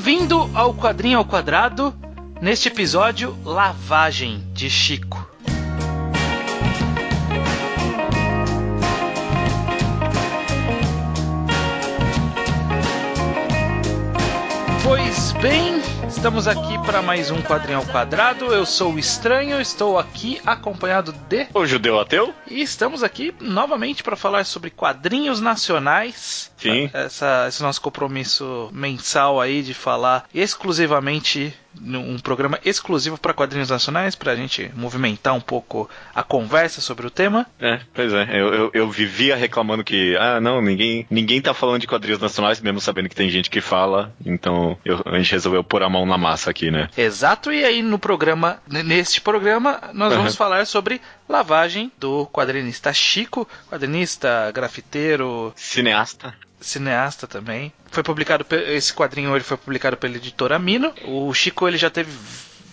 Bem-vindo ao Quadrinho ao Quadrado, neste episódio Lavagem de Chico. Pois bem, estamos aqui para mais um Quadrinho ao Quadrado. Eu sou o Estranho, estou aqui acompanhado de. O judeu ateu? E estamos aqui novamente para falar sobre quadrinhos nacionais. Sim. Essa, esse nosso compromisso mensal aí de falar exclusivamente um programa exclusivo para quadrinhos nacionais, para a gente movimentar um pouco a conversa sobre o tema. É, pois é. Eu, eu, eu, vivia reclamando que, ah, não, ninguém, ninguém tá falando de quadrinhos nacionais, mesmo sabendo que tem gente que fala. Então eu, a gente resolveu pôr a mão na massa aqui, né? Exato, e aí no programa, neste programa, nós vamos uhum. falar sobre lavagem do quadrinista Chico, quadrinista, grafiteiro, cineasta cineasta também. Foi publicado esse quadrinho ele foi publicado pela editora Mino. O Chico ele já teve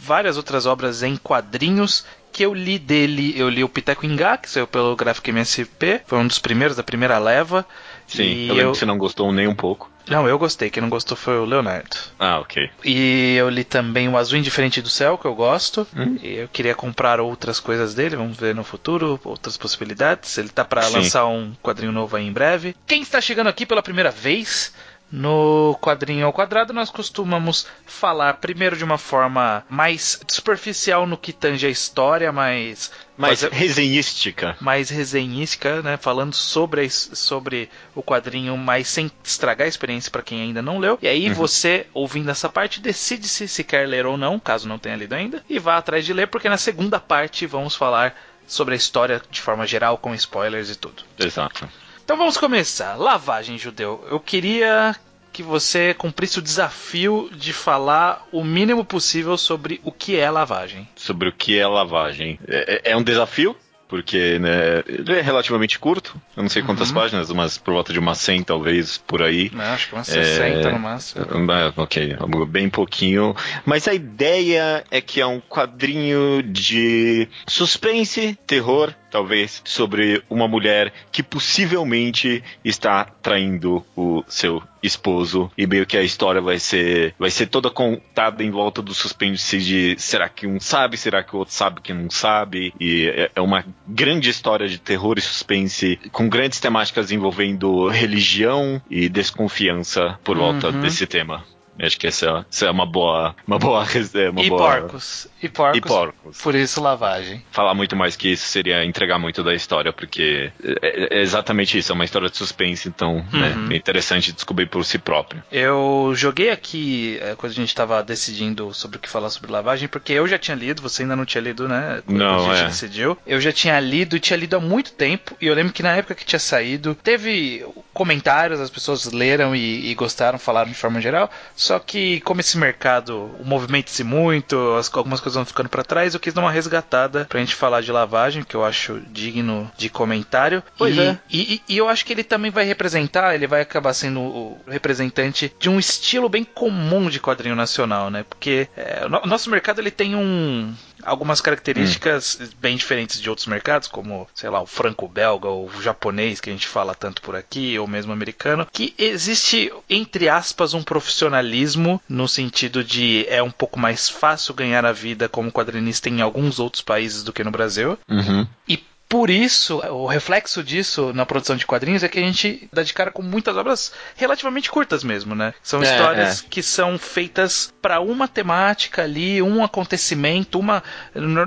várias outras obras em quadrinhos que eu li dele, eu li o Piteco Ingá, que saiu pelo Graphic MSP, foi um dos primeiros da primeira leva. Sim, eu lembro eu... que você não gostou nem um pouco. Não, eu gostei. Quem não gostou foi o Leonardo. Ah, ok. E eu li também o Azul Indiferente do Céu, que eu gosto. Hum? E eu queria comprar outras coisas dele. Vamos ver no futuro, outras possibilidades. Ele tá para lançar um quadrinho novo aí em breve. Quem está chegando aqui pela primeira vez, no quadrinho ao quadrado, nós costumamos falar primeiro de uma forma mais superficial no que tange a história, mais. Mais fazer, resenhística. Mais resenhística, né? Falando sobre, sobre o quadrinho, mas sem estragar a experiência para quem ainda não leu. E aí uhum. você, ouvindo essa parte, decide se, se quer ler ou não, caso não tenha lido ainda, e vá atrás de ler, porque na segunda parte vamos falar sobre a história de forma geral, com spoilers e tudo. Exato. Então vamos começar. Lavagem judeu. Eu queria que você cumprisse o desafio de falar o mínimo possível sobre o que é lavagem. Sobre o que é lavagem. É, é, é um desafio? porque né, ele é relativamente curto. Eu não sei quantas uhum. páginas, mas por volta de umas 100 talvez por aí. Não, acho que umas 60 é, no máximo. É, ok, bem pouquinho. Mas a ideia é que é um quadrinho de suspense, terror, talvez, sobre uma mulher que possivelmente está traindo o seu esposo e meio que a história vai ser vai ser toda contada em volta do suspense de será que um sabe, será que o outro sabe que não sabe e é, é uma grande história de terror e suspense com grandes temáticas envolvendo religião e desconfiança por volta uhum. desse tema. Acho que essa, essa é uma boa. Uma boa, é uma e boa... porcos. E porcos. E porcos. Por isso lavagem. Falar muito mais que isso seria entregar muito da história, porque é, é exatamente isso, é uma história de suspense, então né, uhum. né, é interessante descobrir por si próprio. Eu joguei aqui é, quando a gente estava decidindo sobre o que falar sobre lavagem, porque eu já tinha lido, você ainda não tinha lido, né? Quando não, a gente é. decidiu. Eu já tinha lido e tinha lido há muito tempo, e eu lembro que na época que tinha saído, teve comentários, as pessoas leram e, e gostaram, falaram de forma geral, só que como esse mercado movimenta-se muito, as, algumas coisas vão ficando para trás, eu quis dar uma resgatada pra gente falar de lavagem, que eu acho digno de comentário. Pois e, é. E, e, eu acho que ele também vai representar, ele vai acabar sendo o representante de um estilo bem comum de quadrinho nacional, né? Porque é, o nosso mercado ele tem um algumas características hum. bem diferentes de outros mercados, como, sei lá, o franco-belga ou o japonês, que a gente fala tanto por aqui, ou mesmo americano, que existe, entre aspas, um profissionalismo no sentido de é um pouco mais fácil ganhar a vida como quadrinista em alguns outros países do que no Brasil. Uhum. E por isso, o reflexo disso na produção de quadrinhos é que a gente dá de cara com muitas obras relativamente curtas mesmo, né? São é, histórias é. que são feitas para uma temática ali, um acontecimento, uma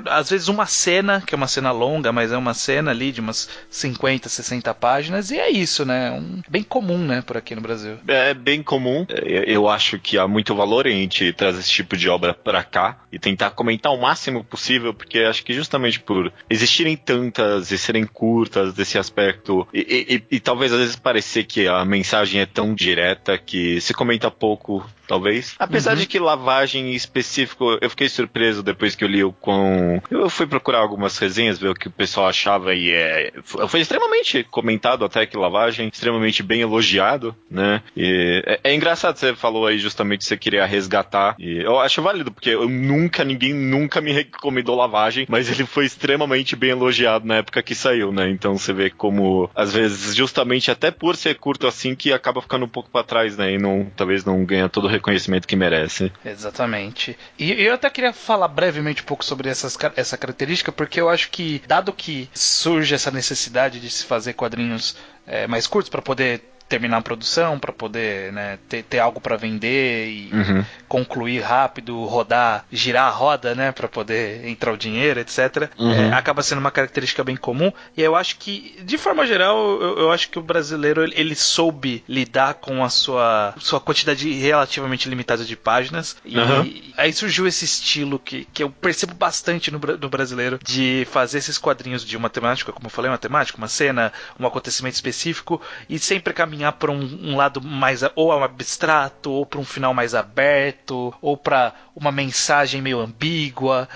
às vezes uma cena, que é uma cena longa, mas é uma cena ali de umas 50, 60 páginas e é isso, né? Um, bem comum, né, por aqui no Brasil. É bem comum. É, eu acho que há muito valor em a gente trazer esse tipo de obra para cá e tentar comentar o máximo possível, porque acho que justamente por existirem tantas e serem curtas desse aspecto e, e, e, talvez às vezes parecer que a mensagem é tão direta que se comenta pouco talvez. Apesar uhum. de que lavagem em específico, eu fiquei surpreso depois que eu li o com. Eu fui procurar algumas resenhas, ver o que o pessoal achava e é. Foi extremamente comentado até que lavagem, extremamente bem elogiado, né? E é, é engraçado, você falou aí justamente que você queria resgatar. E eu acho válido, porque eu nunca, ninguém nunca me recomendou lavagem, mas ele foi extremamente bem elogiado na época que saiu, né? Então você vê como, às vezes, justamente até por ser curto assim, que acaba ficando um pouco para trás, né? E não, talvez não ganha todo o reconhecimento que merece. Exatamente. E eu até queria falar brevemente um pouco sobre essas, essa característica, porque eu acho que, dado que surge essa necessidade de se fazer quadrinhos é, mais curtos para poder terminar a produção para poder né, ter, ter, algo para vender e uhum. concluir rápido, rodar, girar a roda, né, para poder entrar o dinheiro, etc. Uhum. É, acaba sendo uma característica bem comum. E eu acho que, de forma geral, eu, eu acho que o brasileiro ele, ele, soube lidar com a sua, sua quantidade relativamente limitada de páginas. E uhum. aí surgiu esse estilo que, que eu percebo bastante no, no brasileiro de fazer esses quadrinhos de uma temática, como eu falei, uma temática, uma cena, um acontecimento específico e sempre caminhar caminhar para um, um, lado mais ou abstrato, ou para um final mais aberto, ou para uma mensagem meio ambígua.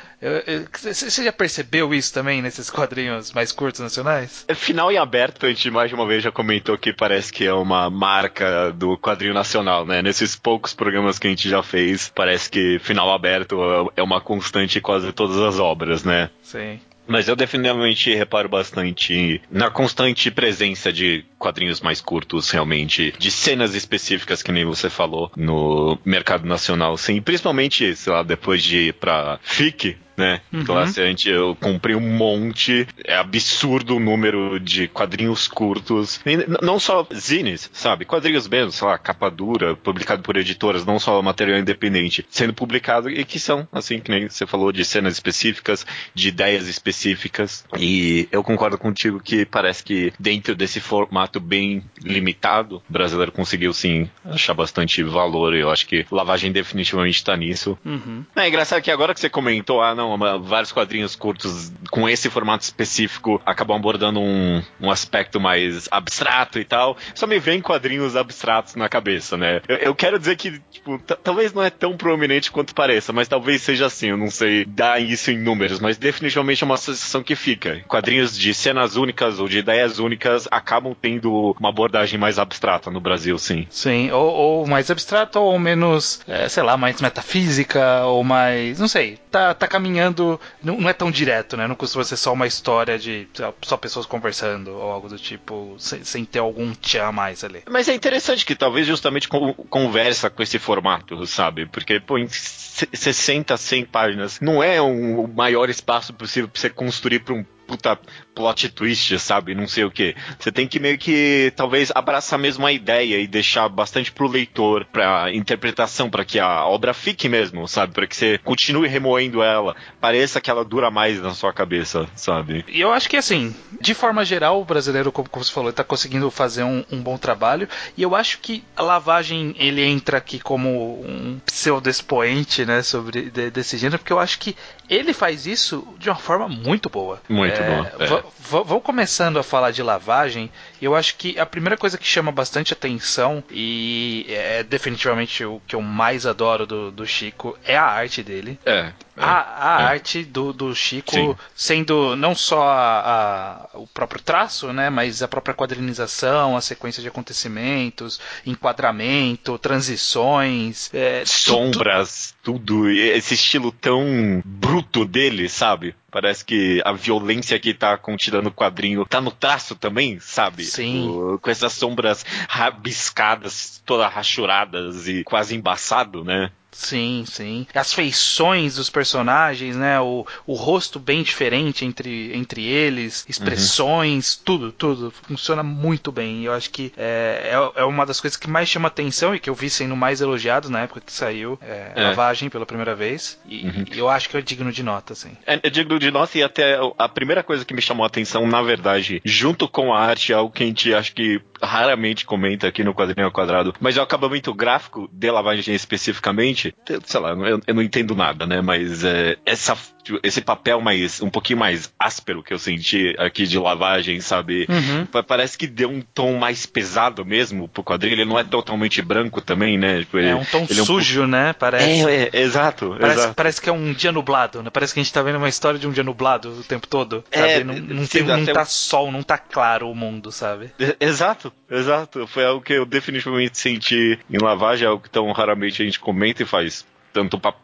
Você já percebeu isso também nesses quadrinhos mais curtos nacionais? É, final em aberto, a gente mais de uma vez já comentou que parece que é uma marca do quadrinho nacional, né? Nesses poucos programas que a gente já fez, parece que final aberto é uma constante em quase todas as obras, né? Sim. Mas eu definitivamente reparo bastante na constante presença de quadrinhos mais curtos, realmente, de cenas específicas, que nem você falou, no mercado nacional, sim. Principalmente, sei lá, depois de ir pra FIC, né? Uhum. Classe então, eu comprei um monte, é absurdo o número de quadrinhos curtos, não só zines, sabe? Quadrinhos mesmo, sei lá, capa dura, publicado por editoras, não só material independente, sendo publicado e que são, assim, que nem você falou, de cenas específicas, de ideias específicas, e eu concordo contigo que parece que dentro desse formato bem limitado, o brasileiro conseguiu sim achar bastante valor, e eu acho que lavagem definitivamente está nisso. Uhum. É engraçado que agora que você comentou, ah, não, uma, vários quadrinhos curtos com esse formato específico acabam abordando um, um aspecto mais abstrato e tal. Só me vem quadrinhos abstratos na cabeça, né? Eu, eu quero dizer que, tipo, talvez não é tão prominente quanto pareça, mas talvez seja assim, eu não sei dar isso em números, mas definitivamente é uma sensação que fica. Quadrinhos de cenas únicas ou de ideias únicas acabam tendo uma abordagem mais abstrata no Brasil, sim. Sim, ou, ou mais abstrata ou menos, é, sei lá, mais metafísica ou mais, não sei, tá, tá caminhando caminhando. Não, não, é tão direto, né? Não costuma ser só uma história de só pessoas conversando ou algo do tipo, sem, sem ter algum tchan mais ali. Mas é interessante que talvez justamente conversa com esse formato, sabe? Porque, pô, em 60, 100 páginas não é um, o maior espaço possível pra você construir para um puta plot twist, sabe? Não sei o que. Você tem que meio que talvez abraçar mesmo a ideia e deixar bastante pro leitor, pra interpretação, para que a obra fique mesmo, sabe? Para que você continue remoendo ela, pareça que ela dura mais na sua cabeça, sabe? E eu acho que assim, de forma geral, o brasileiro, como você falou, está conseguindo fazer um, um, bom trabalho. E eu acho que a lavagem ele entra aqui como um pseudo expoente, né, sobre de, desse gênero, porque eu acho que ele faz isso de uma forma muito boa. Muito é, boa. É. Vou começando a falar de lavagem. Eu acho que a primeira coisa que chama bastante atenção e é definitivamente o que eu mais adoro do, do Chico é a arte dele. É. É, a, a é. arte do, do Chico Sim. sendo não só a, a, o próprio traço, né, mas a própria quadrinização, a sequência de acontecimentos, enquadramento, transições, é, sombras, tudo. tudo. Esse estilo tão bruto dele, sabe? Parece que a violência que tá contida no quadrinho tá no traço também, sabe? Sim. O, com essas sombras rabiscadas, todas rachuradas e quase embaçado, né? Sim, sim. As feições dos personagens, né? O, o rosto bem diferente entre, entre eles, expressões, uhum. tudo, tudo. Funciona muito bem. Eu acho que é, é, é, uma das coisas que mais chama atenção e que eu vi sendo mais elogiado na época que saiu é, é. Lavagem pela primeira vez. E, uhum. eu acho que é digno de nota, assim. É, é digno de nota e até a primeira coisa que me chamou a atenção, na verdade, junto com a arte, é algo que a gente acho que raramente comenta aqui no quadrinho ao quadrado, mas é o acabamento gráfico de lavagem especificamente, sei lá, eu, eu não entendo nada, né? Mas é, essa Tipo, esse papel mais um pouquinho mais áspero que eu senti aqui de lavagem, sabe? Uhum. Parece que deu um tom mais pesado mesmo pro quadrinho. Ele não é totalmente branco também, né? Tipo, é um tom sujo, é um... né? Parece. É, é, exato, parece, exato. Parece que é um dia nublado, né? Parece que a gente tá vendo uma história de um dia nublado o tempo todo. É, não, não, sim, tem, não tá sol, não tá claro o mundo, sabe? Exato, exato. Foi algo que eu definitivamente senti em lavagem, algo que tão raramente a gente comenta e faz tanto papel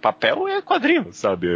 papel é quadrinho, sabe?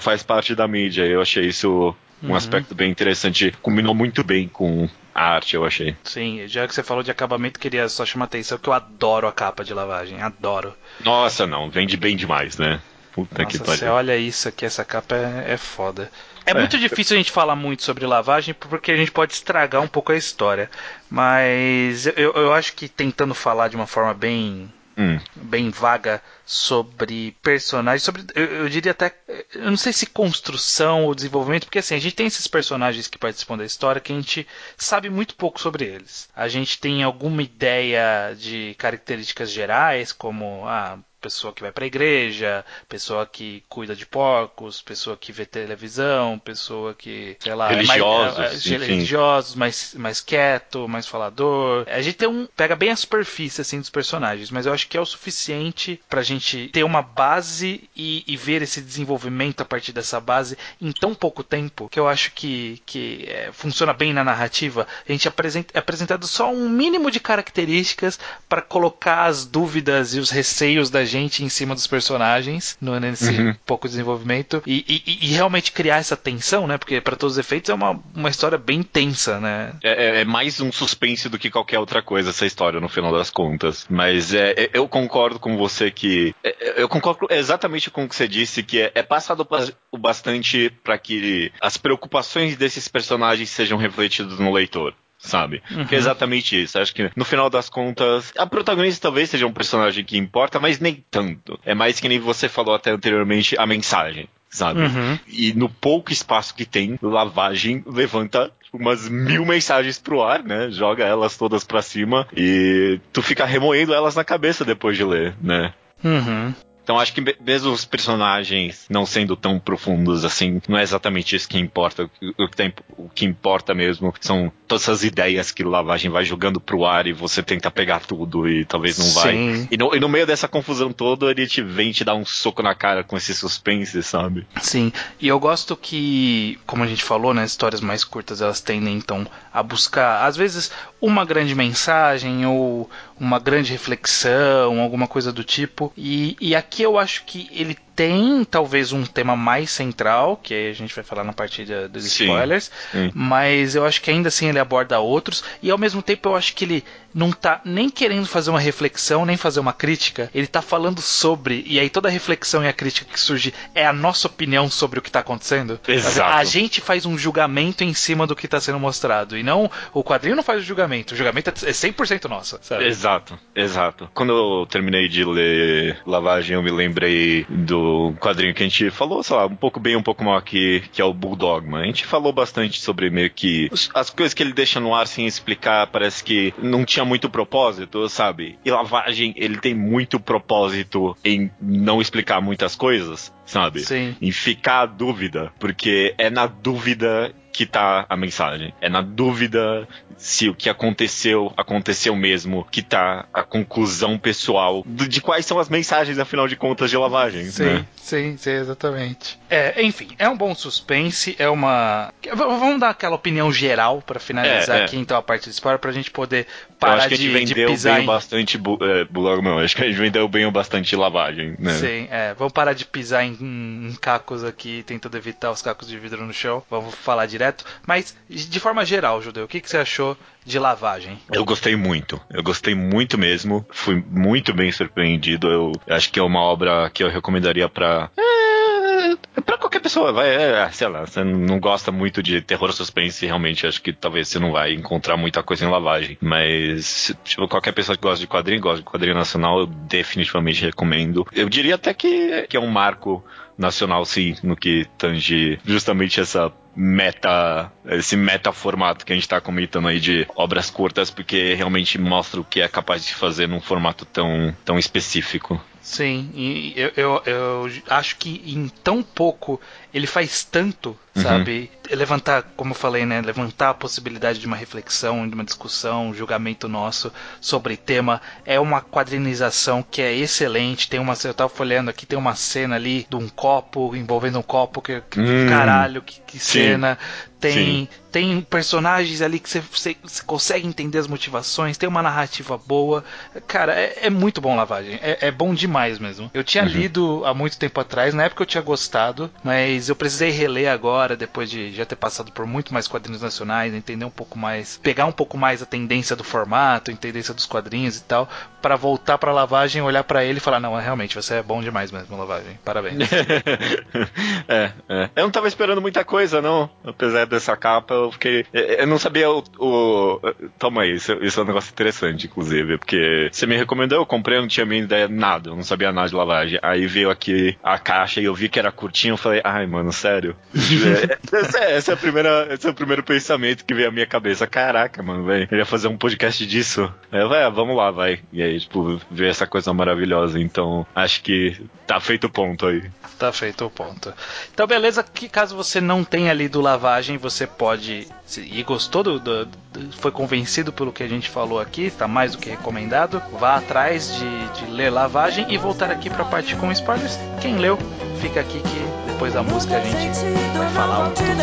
Faz parte da mídia. Eu achei isso um uhum. aspecto bem interessante, combinou muito bem com a arte, eu achei. Sim, já que você falou de acabamento, queria só chamar a atenção que eu adoro a capa de lavagem, adoro. Nossa, não, vende bem demais, né? Puta Nossa, que pariu. Você olha isso aqui, essa capa é, é foda. É, é muito difícil a gente falar muito sobre lavagem porque a gente pode estragar um pouco a história. Mas eu, eu acho que tentando falar de uma forma bem hum. bem vaga sobre personagens, sobre eu, eu, diria até, eu não sei se construção ou desenvolvimento, porque assim, a gente tem esses personagens que participam da história que a gente sabe muito pouco sobre eles. A gente tem alguma ideia de características gerais, como ah, pessoa que vai para a igreja, pessoa que cuida de porcos, pessoa que vê televisão, pessoa que, sei lá, religiosos, é mais, é, religiosos, mais, mais quieto, mais falador. A gente tem um pega bem a superfície assim dos personagens, mas eu acho que é o suficiente pra gente ter uma base e, e ver esse desenvolvimento a partir dessa base em tão pouco tempo, que eu acho que, que é, funciona bem na narrativa. A gente apresenta, é apresentado só um mínimo de características para colocar as dúvidas e os receios da gente em cima dos personagens no, nesse uhum. pouco desenvolvimento e, e, e, realmente criar essa tensão, né? Porque para todos os efeitos é uma, uma história bem tensa, né? É, é, é, mais um suspense do que qualquer outra coisa essa história no final das contas. Mas é, é eu concordo com você que é, é, eu concordo exatamente com o que você disse que é, passado o bastante para que as preocupações desses personagens sejam refletidas no leitor sabe? Uhum. Que é exatamente isso. Acho que no final das contas, a protagonista talvez seja um personagem que importa, mas nem tanto. É mais que nem você falou até anteriormente, a mensagem. Sabe? Uhum. E no pouco espaço que tem, lavagem levanta umas mil mensagens pro ar, né? Joga elas todas pra cima e tu fica remoendo elas na cabeça depois de ler, né? Uhum. Então acho que mesmo os personagens não sendo tão profundos assim, não é exatamente isso que importa. O que, tem, o que importa mesmo são todas essas ideias que o Lavagem vai jogando pro ar e você tenta pegar tudo e talvez não vai. E no, e no meio dessa confusão toda, ele te vem te dar um soco na cara com esse suspense, sabe? Sim. E eu gosto que, como a gente falou, né, histórias mais curtas elas tendem então a buscar, às vezes, uma grande mensagem ou uma grande reflexão, alguma coisa do tipo. E, e aqui eu acho que ele tem talvez um tema mais central, que a gente vai falar na parte dos sim, spoilers, sim. mas eu acho que ainda assim ele aborda outros, e ao mesmo tempo eu acho que ele não tá nem querendo fazer uma reflexão, nem fazer uma crítica, ele tá falando sobre, e aí toda a reflexão e a crítica que surge é a nossa opinião sobre o que tá acontecendo. Exato. A gente faz um julgamento em cima do que tá sendo mostrado, e não, o quadrinho não faz o julgamento, o julgamento é 100% nosso, sabe? Exato, exato. Quando eu terminei de ler Lavagem, eu me lembrei do quadrinho que a gente falou, sei lá, um pouco bem, um pouco mal aqui, que é o Bulldogman. A gente falou bastante sobre meio que as coisas que ele deixa no ar sem explicar, parece que não tinha muito propósito, sabe? E Lavagem, ele tem muito propósito em não explicar muitas coisas, sabe? Sim. Em ficar a dúvida, porque é na dúvida que tá a mensagem. É na dúvida se o que aconteceu aconteceu mesmo, que tá a conclusão pessoal de quais são as mensagens, afinal de contas, de lavagem. Sim, né? sim, sim, exatamente. É, enfim, é um bom suspense, é uma. Vamos dar aquela opinião geral para finalizar é, é. aqui então a parte de spoiler pra gente poder parar Eu acho que de, a gente vendeu bem em... bastante bu é, não, acho que a gente vendeu bem bastante lavagem, né? Sim, é. Vamos parar de pisar em, em cacos aqui, tentando evitar os cacos de vidro no chão. Vamos falar direto. Mas, de forma geral, Judeu, o que, que você achou de lavagem? Eu gostei muito. Eu gostei muito mesmo. Fui muito bem surpreendido. Eu acho que é uma obra que eu recomendaria para é, pra qualquer pessoa, vai, é, sei lá, você não gosta muito de terror suspense, realmente acho que talvez você não vai encontrar muita coisa em lavagem. Mas, tipo, qualquer pessoa que gosta de quadrinho, gosta de quadrinho nacional, eu definitivamente recomendo. Eu diria até que, que é um marco nacional, sim, no que tange justamente essa meta, esse meta formato que a gente está comentando aí de obras curtas, porque realmente mostra o que é capaz de fazer num formato tão, tão específico. Sim, eu, eu, eu acho que em tão pouco ele faz tanto, uhum. sabe? Levantar, como eu falei, né? Levantar a possibilidade de uma reflexão, de uma discussão, um julgamento nosso sobre tema. É uma quadrinização que é excelente. Tem uma. Eu tava folhando aqui, tem uma cena ali de um copo, envolvendo um copo, que, que hum, caralho, que, que cena. Tem, tem personagens ali que você consegue entender as motivações, tem uma narrativa boa. Cara, é, é muito bom Lavagem. É, é, bom demais mesmo. Eu tinha uhum. lido há muito tempo atrás, na época eu tinha gostado, mas mas eu precisei reler agora, depois de já ter passado por muito mais quadrinhos nacionais, entender um pouco mais, pegar um pouco mais a tendência do formato, a tendência dos quadrinhos e tal, para voltar pra lavagem, olhar para ele e falar: não, realmente, você é bom demais mesmo, lavagem. Parabéns. é, é. Eu não tava esperando muita coisa, não. Apesar dessa capa, eu fiquei. Eu não sabia o. o... Toma aí, isso, isso é um negócio interessante, inclusive, porque você me recomendou, eu comprei, eu não tinha minha ideia nada, eu não sabia nada de lavagem. Aí veio aqui a caixa e eu vi que era curtinho, eu falei, ai, mano, sério. essa, é, essa, é a primeira, esse é o primeiro pensamento que veio à minha cabeça. Caraca, mano, velho, ele ia fazer um podcast disso. Vai, vamos lá, vai. E aí, tipo, ver essa coisa maravilhosa. Então, acho que tá feito o ponto aí. Tá feito o ponto. Então, beleza, que caso você não tenha lido lavagem, você pode. E gostou do, do, do, Foi convencido pelo que a gente falou aqui, está mais do que recomendado. Vá atrás de, de ler lavagem e voltar aqui para a parte com spoilers. Quem leu, fica aqui que depois da música a gente. Vai falar um tudo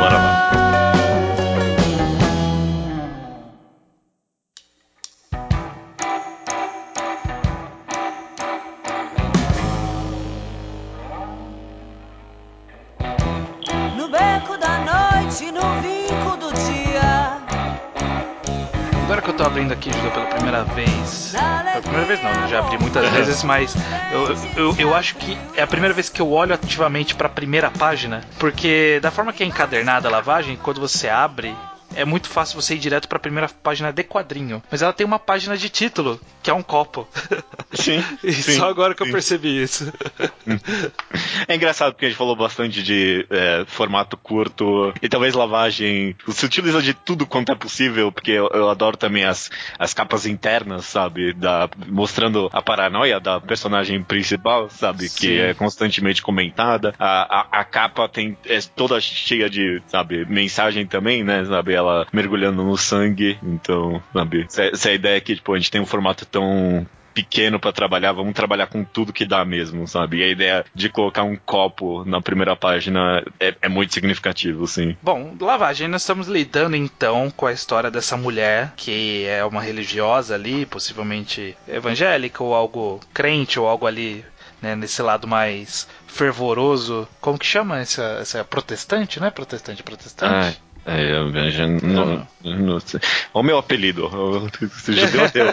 Bora lá. Abrindo aqui Judeu pela primeira vez. Pela primeira vez não, já abri muitas vezes, mas eu, eu, eu acho que é a primeira vez que eu olho ativamente para a primeira página, porque da forma que é encadernada a lavagem, quando você abre, é muito fácil você ir direto para a primeira página de quadrinho. Mas ela tem uma página de título, que é um copo. Sim. e sim, só agora que sim. eu percebi isso. É engraçado porque a gente falou bastante de é, formato curto e talvez lavagem. Se utiliza de tudo quanto é possível, porque eu, eu, adoro também as, as capas internas, sabe? Da, mostrando a paranoia da personagem principal, sabe? Sim. Que é constantemente comentada. A, a, a capa tem, é toda cheia de, sabe, mensagem também, né? Sabe? Ela mergulhando no sangue. Então, sabe? Essa é a ideia que, tipo, a gente tem um formato tão pequeno para trabalhar, vamos trabalhar com tudo que dá mesmo, sabe? E a ideia de colocar um copo na primeira página é, é, muito significativo, sim. Bom, lavagem, nós estamos lidando então com a história dessa mulher que é uma religiosa ali, possivelmente evangélica ou algo crente ou algo ali né, nesse lado mais fervoroso. Como que chama essa, essa protestante, né? Protestante, protestante. Ah. É, eu já não, não sei. Olha o meu apelido. Você já deu teu.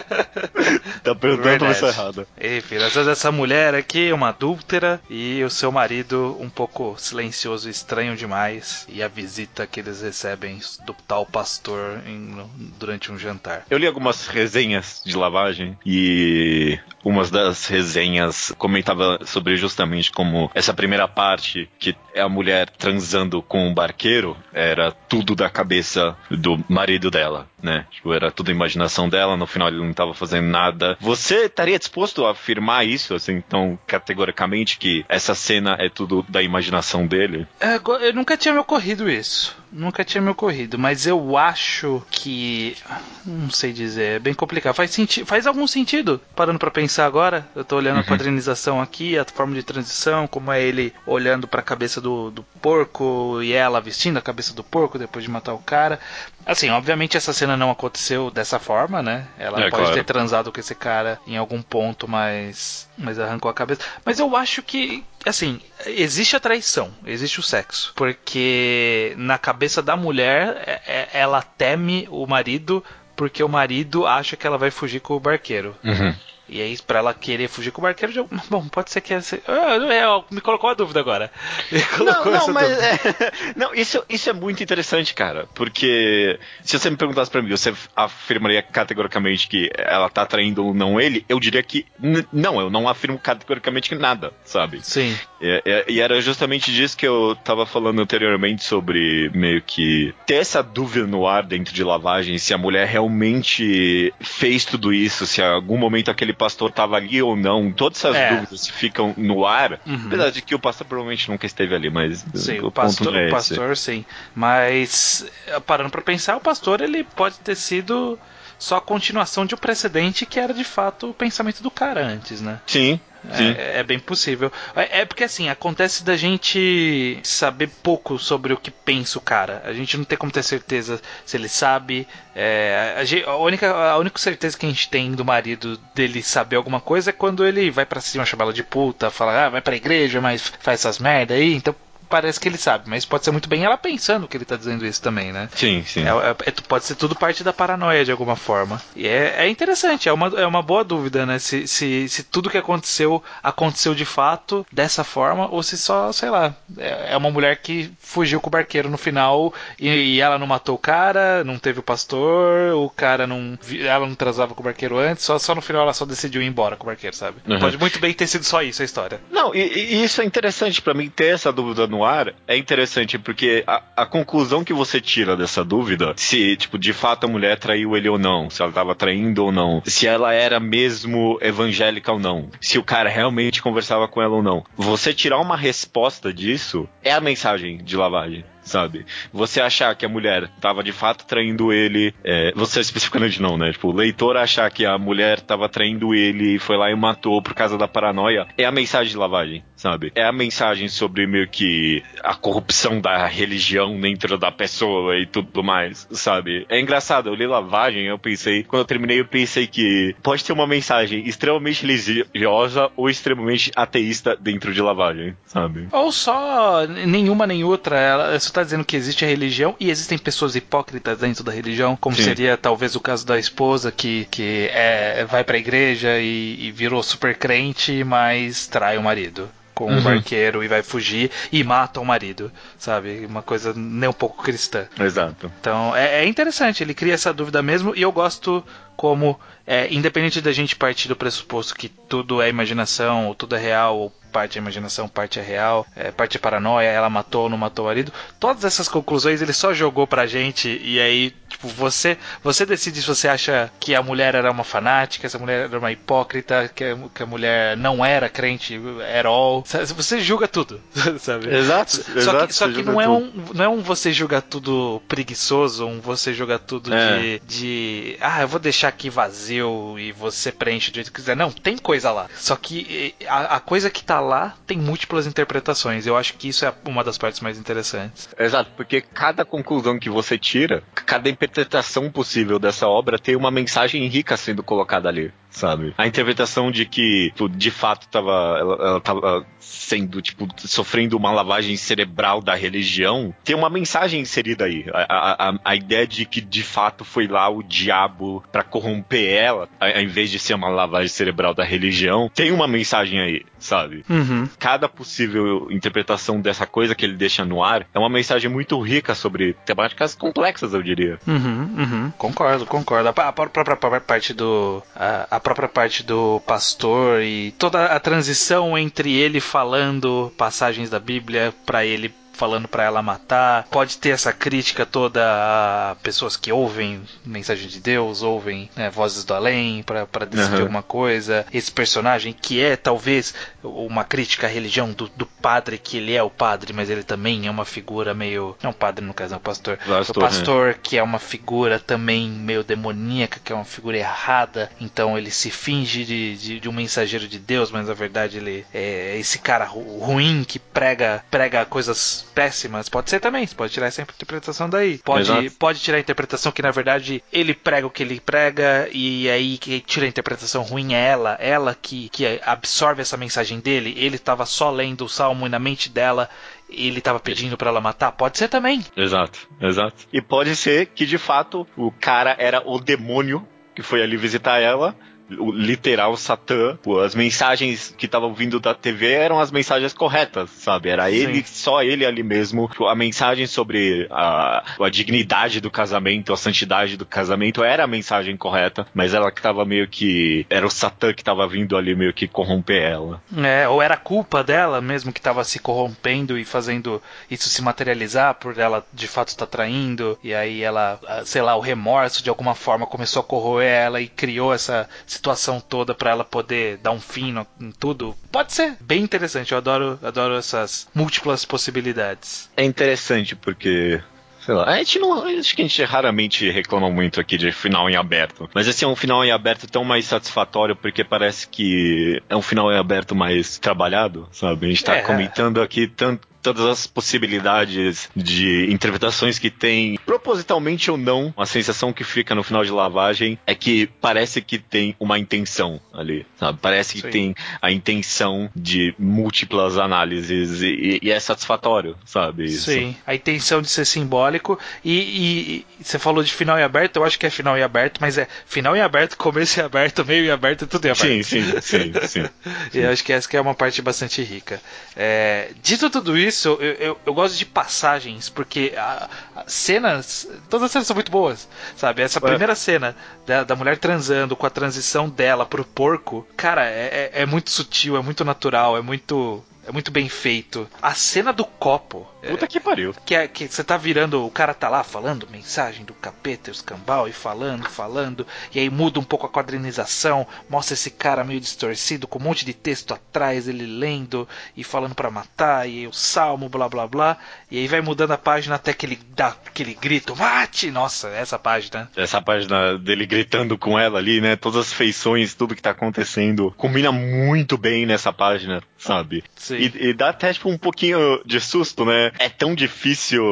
tá perguntando a errada. Enfim, às vezes essa mulher aqui é uma adúltera e o seu marido um pouco silencioso e estranho demais. E a visita que eles recebem do tal pastor em, durante um jantar. Eu li algumas resenhas de lavagem e umas das resenhas comentava sobre justamente como essa primeira parte, que é a mulher transando com um barqueiro, era tudo tudo da cabeça do marido dela, né? Tipo, era tudo imaginação dela, no final ele não estava fazendo nada. Você estaria disposto a afirmar isso, assim, então, categoricamente, que essa cena é tudo da imaginação dele? É, eu nunca tinha me ocorrido isso. Nunca tinha me ocorrido, mas eu acho que. Não sei dizer, é bem complicado. Faz, senti faz algum sentido, parando para pensar agora. Eu tô olhando uhum. a quadrinização aqui, a forma de transição, como é ele olhando para a cabeça do, do porco e ela vestindo a cabeça do porco depois de matar o cara. Assim, obviamente essa cena não aconteceu dessa forma, né? Ela é, pode claro. ter transado com esse cara em algum ponto, mas, mas arrancou a cabeça. Mas eu acho que, assim, existe a traição, existe o sexo. Porque na cabeça da mulher, ela teme o marido porque o marido acha que ela vai fugir com o barqueiro. Uhum. E aí, pra ela querer fugir com o barqueiro, já... bom, pode ser que. Ah, me colocou a dúvida agora. não, não, mas. É... não, isso, isso é muito interessante, cara. Porque se você me perguntasse pra mim, você afirmaria categoricamente que ela tá traindo ou não ele? Eu diria que. Não, eu não afirmo categoricamente que nada, sabe? Sim. E, e era justamente disso que eu tava falando anteriormente sobre meio que ter essa dúvida no ar dentro de lavagem, se a mulher realmente fez tudo isso, se em algum momento aquele pastor estava ali ou não. Todas essas é. dúvidas ficam no ar. Uhum. Apesar de que o pastor provavelmente nunca esteve ali, mas sim, o, o pastor, é o pastor sim. Mas parando para pensar, o pastor ele pode ter sido só a continuação de um precedente que era de fato o pensamento do cara antes, né? Sim. É, é, bem possível. É, é, porque assim, acontece da gente saber pouco sobre o que pensa o cara. A gente não tem como ter certeza se ele sabe. É, a, a, única, a única certeza que a gente tem do marido dele saber alguma coisa é quando ele vai para cima, chama ela de puta, fala, ah, vai pra igreja, mas faz essas merda aí. Então parece que ele sabe, mas pode ser muito bem ela pensando que ele tá dizendo isso também, né? Sim, sim. É, é, é pode ser tudo parte da paranoia de alguma forma. E é, é interessante, é uma, é uma boa dúvida, né? Se, se, se tudo que aconteceu aconteceu de fato dessa forma, ou se só, sei lá, é, é uma mulher que fugiu com o barqueiro no final e, e, ela não matou o cara, não teve o pastor, o cara não. Ela não transava com o barqueiro antes, só, só no final ela só decidiu ir embora com o barqueiro, sabe? Uhum. Pode muito bem ter sido só isso a história. Não, e, e isso é interessante para mim ter essa dúvida no ar é interessante porque a, a, conclusão que você tira dessa dúvida, se, tipo, de fato a mulher traiu ele ou não, se ela estava traindo ou não, se ela era mesmo evangélica ou não, se o cara realmente conversava com ela ou não. Você tirar uma resposta disso é a mensagem de lavagem sabe? Você achar que a mulher tava de fato traindo ele, é, você especificamente não, né? Tipo, o leitor achar que a mulher tava traindo ele e foi lá e matou por causa da paranoia, é a mensagem de lavagem, sabe? É a mensagem sobre meio que a corrupção da religião dentro da pessoa e tudo mais, sabe? É engraçado, eu li lavagem, eu pensei, quando eu terminei, eu pensei que pode ter uma mensagem extremamente religiosa ou extremamente ateísta dentro de lavagem, sabe? Ou só nenhuma nem outra, ela só tá dizendo que existe a religião e existem pessoas hipócritas dentro da religião, como Sim. seria talvez o caso da esposa que, que é, vai pra igreja e, e virou super crente, mas trai o marido com uhum. um barqueiro e vai fugir e mata o marido, sabe? Uma coisa nem um pouco cristã. Exato. Então é, é interessante, ele cria essa dúvida mesmo e eu gosto como, é, independente da gente partir do pressuposto que tudo é imaginação, ou tudo é real, ou parte é imaginação, parte é real, é, parte é paranoia, ela matou ou não matou o marido. Todas essas conclusões ele só jogou pra gente e aí, tipo, você, você decide se você acha que a mulher era uma fanática, se a mulher era uma hipócrita, que a, que a mulher não era crente at all. Você julga tudo, sabe? Exato. Só exato, que, só que não, é um, não é um você julga tudo preguiçoso, um você julga tudo é. de, de. Ah, eu vou deixar aqui vazio e você preenche do jeito que quiser. Não, tem coisa lá. Só que a, a coisa que tá lá tem múltiplas interpretações. Eu acho que isso é uma das partes mais interessantes. Exato, porque cada conclusão que você tira, cada interpretação possível dessa obra tem uma mensagem rica sendo colocada ali sabe? A interpretação de que, tipo, de fato, tava, ela, ela tava sendo, tipo, sofrendo uma lavagem cerebral da religião, tem uma mensagem inserida aí. A, a, a ideia de que, de fato, foi lá o diabo para corromper ela, ao invés de ser uma lavagem cerebral da religião, tem uma mensagem aí, sabe? Uhum. Cada possível interpretação dessa coisa que ele deixa no ar é uma mensagem muito rica sobre temáticas complexas, eu diria. Uhum, uhum. Concordo, concordo. A, a própria parte do. A, a própria parte do pastor e toda a transição entre ele falando passagens da Bíblia para ele falando para ela matar. Pode ter essa crítica toda a pessoas que ouvem mensagem de Deus, ouvem né, vozes do além para decidir uhum. alguma coisa. Esse personagem que é talvez uma crítica à religião do, do, padre, que ele é o padre, mas ele também é uma figura meio. Não, padre no caso, é o pastor. pastor o pastor, né? que é uma figura também meio demoníaca, que é uma figura errada. Então ele se finge de, de, de um mensageiro de Deus, mas na verdade ele é esse cara ruim que prega, prega coisas péssimas. Pode ser também, você pode tirar essa interpretação daí. Pode, pode tirar a interpretação que na verdade ele prega o que ele prega e aí que tira a interpretação ruim é ela, ela que, que absorve essa mensagem dele. Ele estava só lendo o salmo e na mente dela ele estava pedindo para ela matar? Pode ser também. Exato, exato. E pode ser que de fato o cara era o demônio que foi ali visitar ela literal Satã. As mensagens que estavam vindo da TV eram as mensagens corretas, sabe? Era ele, só ele ali mesmo. A mensagem sobre a, a dignidade do casamento, a santidade do casamento era a mensagem correta, mas ela que tava meio que. Era o Satã que tava vindo ali meio que corromper ela. É, ou era culpa dela mesmo que tava se corrompendo e fazendo isso se materializar por ela de fato estar tá traindo, e aí ela, sei lá, o remorso de alguma forma começou a corroer ela e criou essa situação toda para ela poder dar um fim no, em tudo. Pode ser bem interessante. Eu adoro, adoro essas múltiplas possibilidades. É interessante porque sei lá. A gente não. Acho que a gente raramente reclama muito aqui de final em aberto. Mas esse é um final em aberto tão mais satisfatório porque parece que é um final em aberto mais trabalhado, sabe? A gente tá é. comentando aqui tanto todas as possibilidades de interpretações que tem, propositalmente ou não, a sensação que fica no final de lavagem é que parece que tem uma intenção ali, sabe? Parece que Sim. tem a intenção de múltiplas análises e, e, é satisfatório, sabe? Isso. Sim, a intenção de ser simbólico e, e, e, você falou de final em aberto, eu acho que é final em aberto, mas é final em aberto, começo em aberto, meio em aberto, tudo em aberto. Sim, sim, sim, sim. e eu acho que essa que é uma parte bastante rica. É, dito tudo isso, isso, eu, eu, eu, gosto de passagens, porque a, a cenas. Todas as cenas são muito boas, sabe? Essa primeira cena da, da mulher transando com a transição dela pro porco, cara, é, é, é muito sutil, é muito natural, é muito é muito bem feito. A cena do copo. Puta é, que pariu. Que, é, que você tá virando. O cara tá lá falando mensagem do capeta e os cambal e falando, falando. E aí muda um pouco a quadrinização. Mostra esse cara meio distorcido com um monte de texto atrás, ele lendo e falando para matar. E o salmo, blá blá blá. E aí vai mudando a página até que ele dá aquele grito: mate! Nossa, essa página. Essa página dele gritando com ela ali, né? Todas as feições, tudo que tá acontecendo. Combina muito bem nessa página, sabe? Sim. E, e, dá até tipo, um pouquinho de susto, né? É tão difícil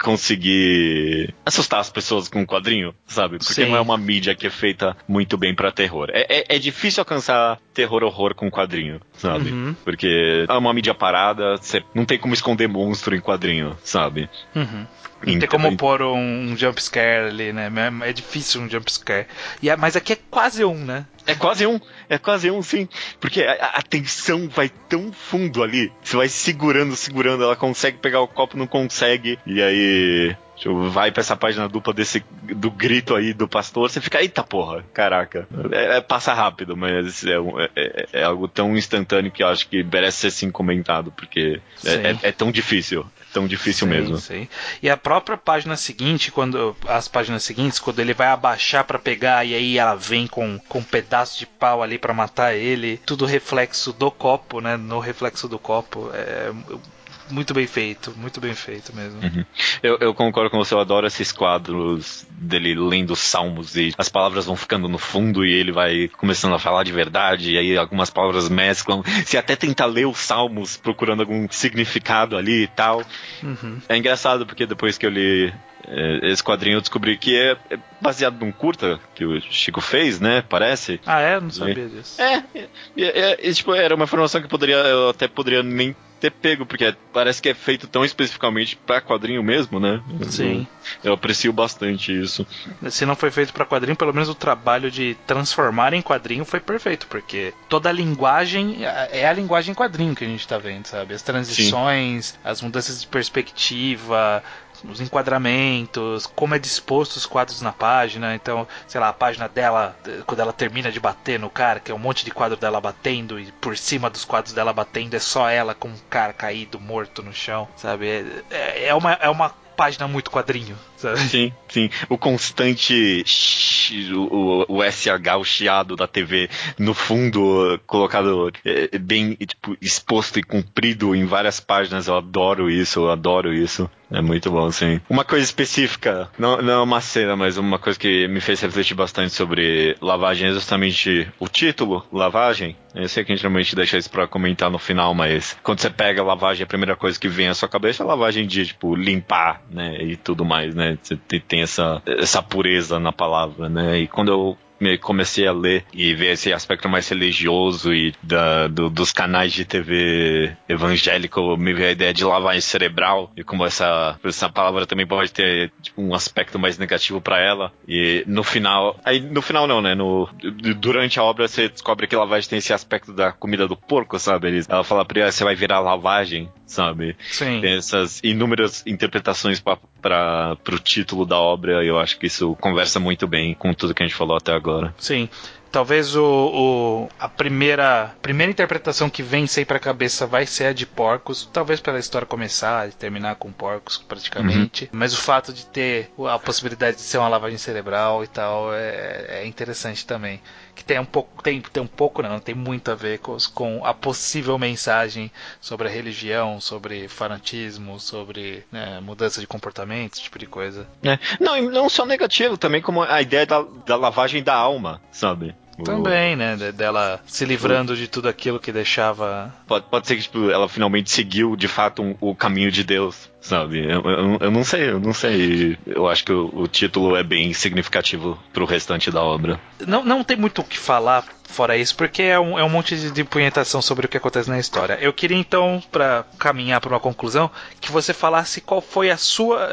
conseguir assustar as pessoas com um quadrinho, sabe? Porque Sim. não é uma mídia que é feita muito bem para terror. É, é, é, difícil alcançar terror horror com quadrinho, sabe? Uhum. Porque é uma mídia parada, você não tem como esconder monstro em quadrinho, sabe? Uhum. Não tem como pôr um, jump scare ali, né? É difícil um jump scare. E, é, mas aqui é quase um, né? É quase um, é quase um, sim. Porque a, a, tensão vai tão fundo ali. Você vai segurando, segurando, ela consegue pegar o copo, não consegue. E aí vai pra essa página dupla desse do grito aí do pastor, você fica, eita porra, caraca. É, é passa rápido, mas é, é, é, é, algo tão instantâneo que eu acho que merece ser sim comentado, porque é, é, é, tão difícil. Tão difícil sim, mesmo. Sim. E a própria página seguinte, quando as páginas seguintes, quando ele vai abaixar para pegar e aí ela vem com, com um pedaço de pau ali para matar ele, tudo reflexo do copo, né? No reflexo do copo. É, muito bem feito, muito bem feito mesmo. Uhum. Eu, eu, concordo com você, eu adoro esses quadros dele lendo salmos e as palavras vão ficando no fundo e ele vai começando a falar de verdade, e aí algumas palavras mesclam. Se até tentar ler os salmos procurando algum significado ali e tal. Uhum. É engraçado porque depois que eu li é, esse quadrinho eu descobri que é, é, baseado num curta que o Chico fez, né? Parece. Ah, é? Não sabia disso. É, é, é, é tipo, era uma informação que poderia, eu até poderia nem ter pego, porque parece que é feito tão especificamente para quadrinho mesmo, né? Sim. Eu, eu, aprecio bastante isso. Se não foi feito para quadrinho, pelo menos o trabalho de transformar em quadrinho foi perfeito, porque toda a linguagem é a linguagem em quadrinho que a gente tá vendo, sabe? As transições, Sim. as mudanças de perspectiva, os enquadramentos, como é disposto os quadros na página. Então, sei lá, a página dela, quando ela termina de bater no cara, que é um monte de quadro dela batendo, e por cima dos quadros dela batendo é só ela com um cara caído, morto no chão, sabe? É, é, é uma, é uma página muito quadrinho, sabe? Sim, sim. O constante o, o, o SH, o chiado da TV no fundo, colocado é, bem tipo, exposto e comprido em várias páginas. Eu adoro isso, eu adoro isso. É muito bom, sim. Uma coisa específica, não, não é uma cena, mas uma coisa que me fez refletir bastante sobre lavagem é justamente o título, lavagem. Eu sei que a gente normalmente deixa isso pra comentar no final, mas quando você pega lavagem, a primeira coisa que vem à sua cabeça é lavagem de, tipo, limpar, né, e tudo mais, né? Você tem essa, essa pureza na palavra, né? E quando eu comecei a ler e ver esse aspecto mais religioso e da, do, dos canais de TV evangélico, me veio a ideia de lavagem cerebral e como essa, essa palavra também pode ter tipo, um aspecto mais negativo para ela. E no final, aí no final não, né? No, durante a obra você descobre que lavagem tem esse aspecto da comida do porco, sabe? Ela fala pra ela, você vai virar lavagem, sabe? Sim. Tem essas inúmeras interpretações para o título da obra, eu acho que isso conversa muito bem com tudo que a gente falou até agora. Sim. talvez o, o, a primeira primeira interpretação que vem sempre pra cabeça vai ser a de porcos, talvez pela história começar e terminar com porcos praticamente, uhum. mas o fato de ter a possibilidade de ser uma lavagem cerebral e tal é, é interessante também que tem um pouco, tem, tem um pouco não, tem muito a ver com, com a possível mensagem sobre a religião, sobre fanatismo, sobre né, mudança de comportamento, esse tipo de coisa. É. Não, não só negativo, também como a ideia da, da lavagem da alma, sabe? Também, né? Dela se livrando de tudo aquilo que deixava. Pode, pode ser que tipo, ela finalmente seguiu de fato um, o caminho de Deus sabe? Eu, eu, eu, não sei, eu não sei. Eu acho que o, o, título é bem significativo pro restante da obra. Não, não tem muito o que falar fora isso, porque é um, é um monte de, de punhetação sobre o que acontece na história. Eu queria então, para caminhar para uma conclusão, que você falasse qual foi a sua.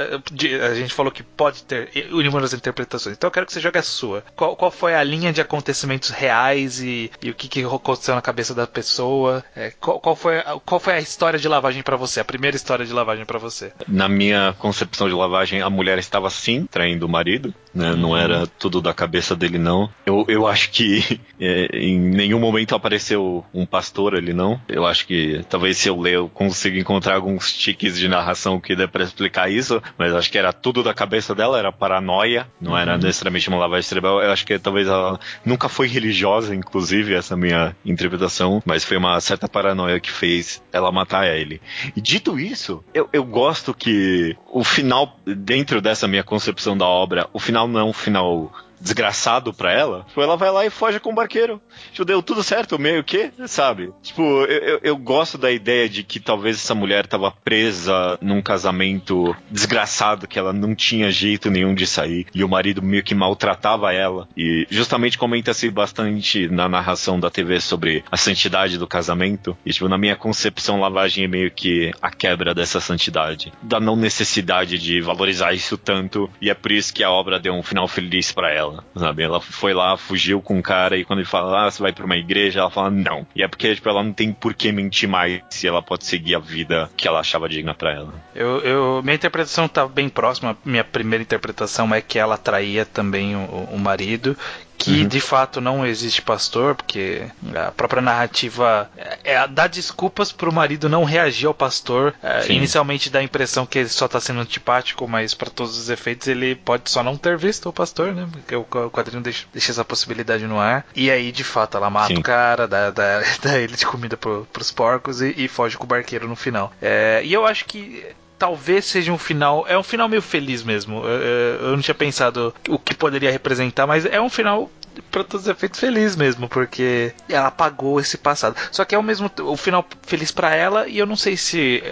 A gente falou que pode ter inúmeras interpretações, então eu quero que você jogue a sua. Qual, qual foi a linha de acontecimentos reais e, e o que, que aconteceu na cabeça da pessoa? É, qual, qual, foi, qual foi a história de lavagem para você? A primeira história de lavagem para você? Na minha concepção de lavagem, a mulher estava sim traindo o marido, né? Não era tudo da cabeça dele, não. Eu, eu acho que é, em nenhum momento apareceu um pastor ali, não. Eu acho que talvez se eu ler eu consiga encontrar alguns tiques de narração que dê pra explicar isso, mas acho que era tudo da cabeça dela, era paranoia, não era uhum. necessariamente uma lavagem cerebral. Eu acho que talvez ela nunca foi religiosa, inclusive, essa minha interpretação, mas foi uma certa paranoia que fez ela matar ele. E dito isso, eu, eu gosto que o final, dentro dessa minha concepção da obra, o final não é um final desgraçado pra ela, tipo, ela vai lá e foge com o barqueiro. Tipo, deu tudo certo, meio que, sabe? Tipo, eu, eu, eu, gosto da ideia de que talvez essa mulher tava presa num casamento desgraçado, que ela não tinha jeito nenhum de sair, e o marido meio que maltratava ela. E justamente comenta-se bastante na narração da TV sobre a santidade do casamento. E, tipo, na minha concepção, lavagem é meio que a quebra dessa santidade, da não necessidade de valorizar isso tanto, e é por isso que a obra deu um final feliz para ela dela, sabe? Ela foi lá, fugiu com o cara e quando ele fala, ah, você vai pra uma igreja, ela fala, não. E é porque, tipo, ela não tem por que mentir mais se ela pode seguir a vida que ela achava digna para ela. Eu, eu, minha interpretação tá bem próxima. Minha primeira interpretação é que ela traía também o, o marido que uhum. de fato não existe pastor, porque a própria narrativa é, é dá desculpas pro marido não reagir ao pastor. É, inicialmente dá a impressão que ele só tá sendo antipático, mas para todos os efeitos ele pode só não ter visto o pastor, né? Porque o quadrinho deixa, deixa essa possibilidade no ar. E aí, de fato, ela mata Sim. o cara, dá, dá, dá, ele de comida pro, pros porcos e, e, foge com o barqueiro no final. É, e eu acho que talvez seja um final. É um final meio feliz mesmo. Eu, eu não tinha pensado o que poderia representar, mas é um final para todos os efeitos feliz mesmo, porque ela apagou esse passado. Só que é o mesmo o final feliz para ela e eu não sei se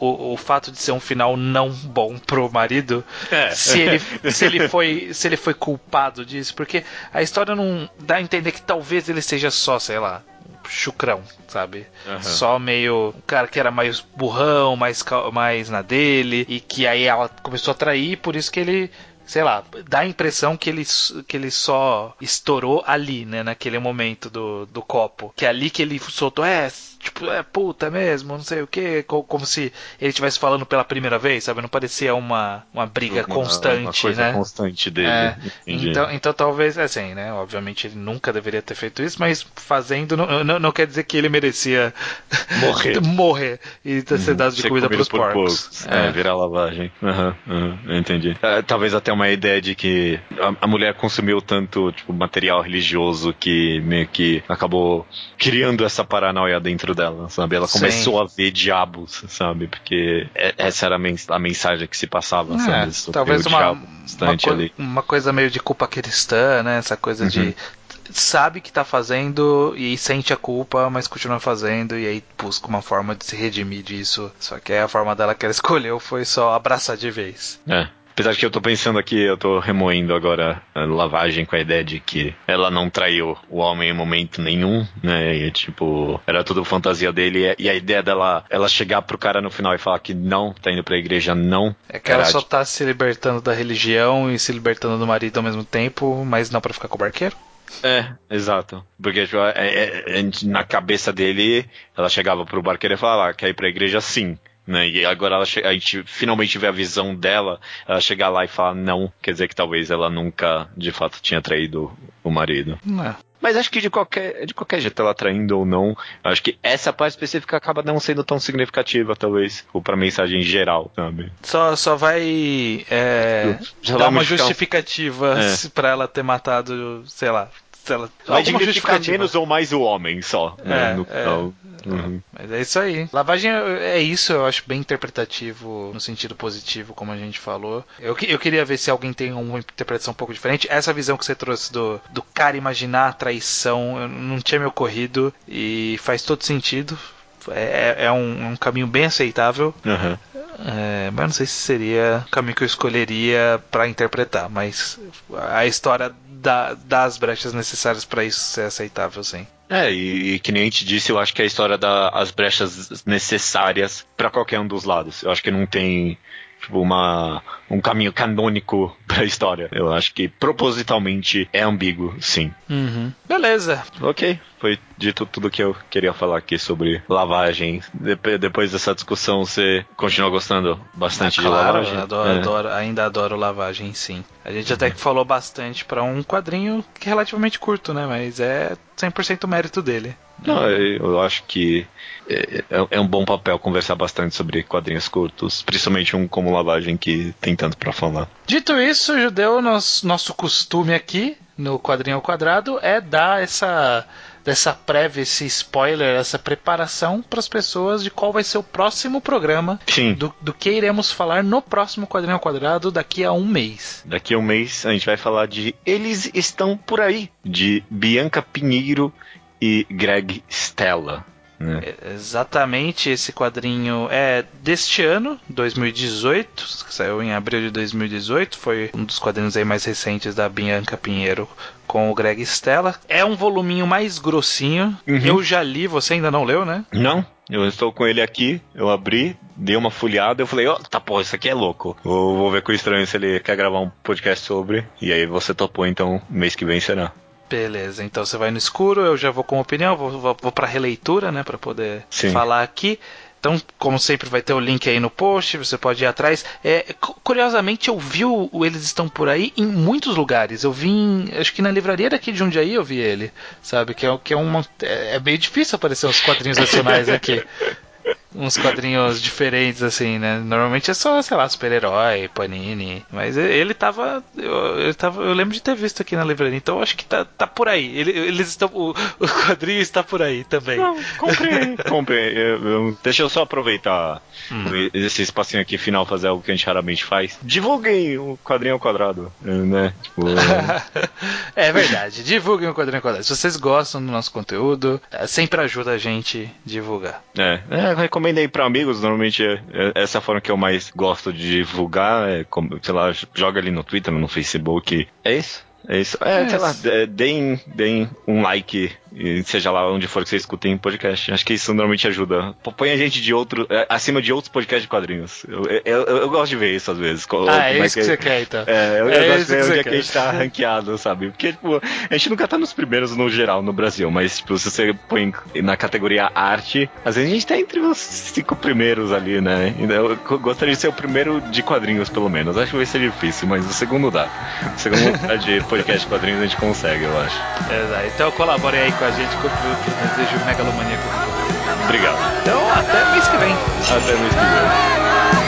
o, o, fato de ser um final não bom pro marido, é. se, ele, se, ele foi, se ele foi culpado disso, porque a história não dá a entender que talvez ele seja só, sei lá, chucrão, sabe? Uhum. Só meio. Um cara que era mais burrão, mais, mais na dele, e que aí ela começou a trair, por isso que ele sei lá, dá a impressão que ele, que ele só estourou ali, né, naquele momento do, do copo. Que é ali que ele soltou, é, tipo, é puta mesmo, não sei o que, como se ele estivesse falando pela primeira vez, sabe? Não parecia uma, uma briga uma, constante, uma coisa né? constante dele. É, então, então talvez, assim, né? Obviamente ele nunca deveria ter feito isso, mas fazendo não, não, não quer dizer que ele merecia morrer, morrer e ter uhum. dado de comida pros por porcos. porcos. É. é. virar lavagem. Uhum, uhum, entendi. É, talvez até uma ideia de que a, a mulher consumiu tanto tipo, material religioso que meio que acabou criando essa paranoia dentro dela, sabe? Ela começou Sim. a ver diabos, sabe? Porque é, essa era a mensagem que se passava, é, sabe? talvez uma, uma, co ali. uma coisa meio de culpa cristã, né? Essa coisa uhum. de sabe que tá fazendo e sente a culpa, mas continua fazendo e aí busca uma forma de se redimir disso. Só que a forma dela que ela escolheu foi só abraçar de vez. É. Apesar de que eu tô pensando aqui, eu tô remoendo agora a lavagem com a ideia de que ela não traiu o homem em momento nenhum, né? E tipo, era tudo fantasia dele. E a ideia dela, ela chegar pro cara no final e falar que não, tá indo pra igreja, não. É que ela só tá se libertando da religião e se libertando do marido ao mesmo tempo, mas não para ficar com o barqueiro? É, exato. Porque tipo, é, é, é, na cabeça dele, ela chegava pro barqueiro e falava, ah, quer ir pra igreja sim. Né? E agora ela, a gente finalmente vê a visão dela, ela chegar lá e falar não, quer dizer que talvez ela nunca de fato tinha traído o marido. É. Mas acho que de qualquer, de qualquer jeito, ela traindo ou não, acho que essa parte específica acaba não sendo tão significativa, talvez, ou pra mensagem geral, sabe? Só, só vai é, dar vai uma um- justificativa É. pra ela ter matado, sei lá. Se ela, Vai dignificar menos ou mais o homem só, né? É, no é. final. Uhum. Mas é isso aí. Lavagem é isso, eu acho bem interpretativo no sentido positivo, como a gente falou. Eu, eu queria ver se alguém tem uma interpretação um pouco diferente. Essa visão que você trouxe do, do cara imaginar a traição não tinha me ocorrido e faz todo sentido. É, é um, um caminho bem aceitável, Uhum. é, mas não sei se seria o caminho que eu escolheria pra interpretar. Mas a história dá, dá as brechas necessárias pra isso ser aceitável, sim. É, e, e que nem a gente disse, eu acho que a história dá as brechas necessárias pra qualquer um dos lados. Eu acho que não tem tipo uma um caminho canônico pra história. Eu acho que propositalmente é ambíguo, sim. Uhum. Beleza. Ok, foi dito tudo que eu queria falar aqui sobre lavagem. Dep- depois dessa discussão, você continua gostando bastante de claro, lavagem? adoro, É. adoro- ainda adoro lavagem, sim. A gente até que falou bastante pra um quadrinho que é relativamente curto, né? Mas é 100% mérito dele. Não, eu acho que é, é- é um bom papel conversar bastante sobre quadrinhos curtos, principalmente um como lavagem que tem tanto pra falar. Dito isso, Judeu, nosso, nosso costume aqui no quadrinho ao quadrado é dar essa dessa prévia, esse spoiler, essa preparação para as pessoas de qual vai ser o próximo programa Sim. do, do que iremos falar no próximo quadrinho ao quadrado daqui a um mês. Daqui a um mês a gente vai falar de Eles Estão Por Aí, de Bianca Pinheiro e Greg Stella. né? É, Exatamente, esse quadrinho é deste ano, 2018, que saiu em abril de 2018, foi um dos quadrinhos aí mais recentes da Bianca Pinheiro com o Greg Stella. É um voluminho mais grossinho, Uhum. eu já li, você ainda não leu, né? Não, eu estou com ele aqui, eu abri, dei uma folhada, eu falei, ó, tá porra, isso aqui é louco. Vou, vou ver com o estranho se ele quer gravar um podcast sobre. E aí você topou, então mês que vem será. Beleza, então você vai no escuro, eu já vou com opinião, vou, vou, vou para releitura, né, para poder Sim. falar aqui. Então, como sempre, vai ter o link aí no post, você pode ir atrás. É, cu- curiosamente, eu vi o Eles Estão Por Aí em muitos lugares. Eu vi, em, acho que na livraria daqui de Jundiaí eu vi ele, sabe? Que é, que é uma... É, é meio difícil aparecer uns quadrinhos nacionais aqui. Uns quadrinhos diferentes, assim, né? Normalmente é só, sei lá, super-herói, Panini. Mas ele tava, eu, ele tava. Eu lembro de ter visto aqui na livraria, então eu acho que tá, tá por aí. Ele- eles estão. O, o quadrinho está por aí também. comprei. comprei. Eu- eu- deixa eu só aproveitar Hum. esse espacinho aqui final, fazer algo que a gente raramente faz. Divulguem o quadrinho ao quadrado, né? Tipo, é verdade. Divulguem o quadrinho quadrado. Se vocês gostam do nosso conteúdo, é, sempre ajuda a gente a divulgar. É, é recomendo aí pra amigos, normalmente é, é essa forma que eu mais gosto de divulgar, é, como, sei lá, joga ali no Twitter, no Facebook, é isso? É isso. É, É sei lá, isso. é, deem, deem um like, e seja lá onde for que vocês escutem podcast. Acho que isso normalmente ajuda. Põe a gente de outro, é, acima de outros podcasts de quadrinhos. Eu, eu, eu- eu gosto de ver isso às vezes. Ah, como é isso que que- você quer, então. É, eu, É gosto de ver onde você é que a gente tá ranqueado, sabe? Porque, tipo, a gente nunca tá nos primeiros no geral no Brasil, mas, tipo, se você põe na categoria arte, às vezes a gente tá entre os cinco primeiros ali, né? Então, Eu gostaria de ser o primeiro de quadrinhos, pelo menos. Acho que vai ser difícil, mas o segundo dá. O segundo lugar de podcast de quadrinhos a gente consegue, eu acho. Exato. Então colaborem aí com a gente com o desejo megalomaníaco. Obrigado. Então, até mês que vem. Até mês que vem.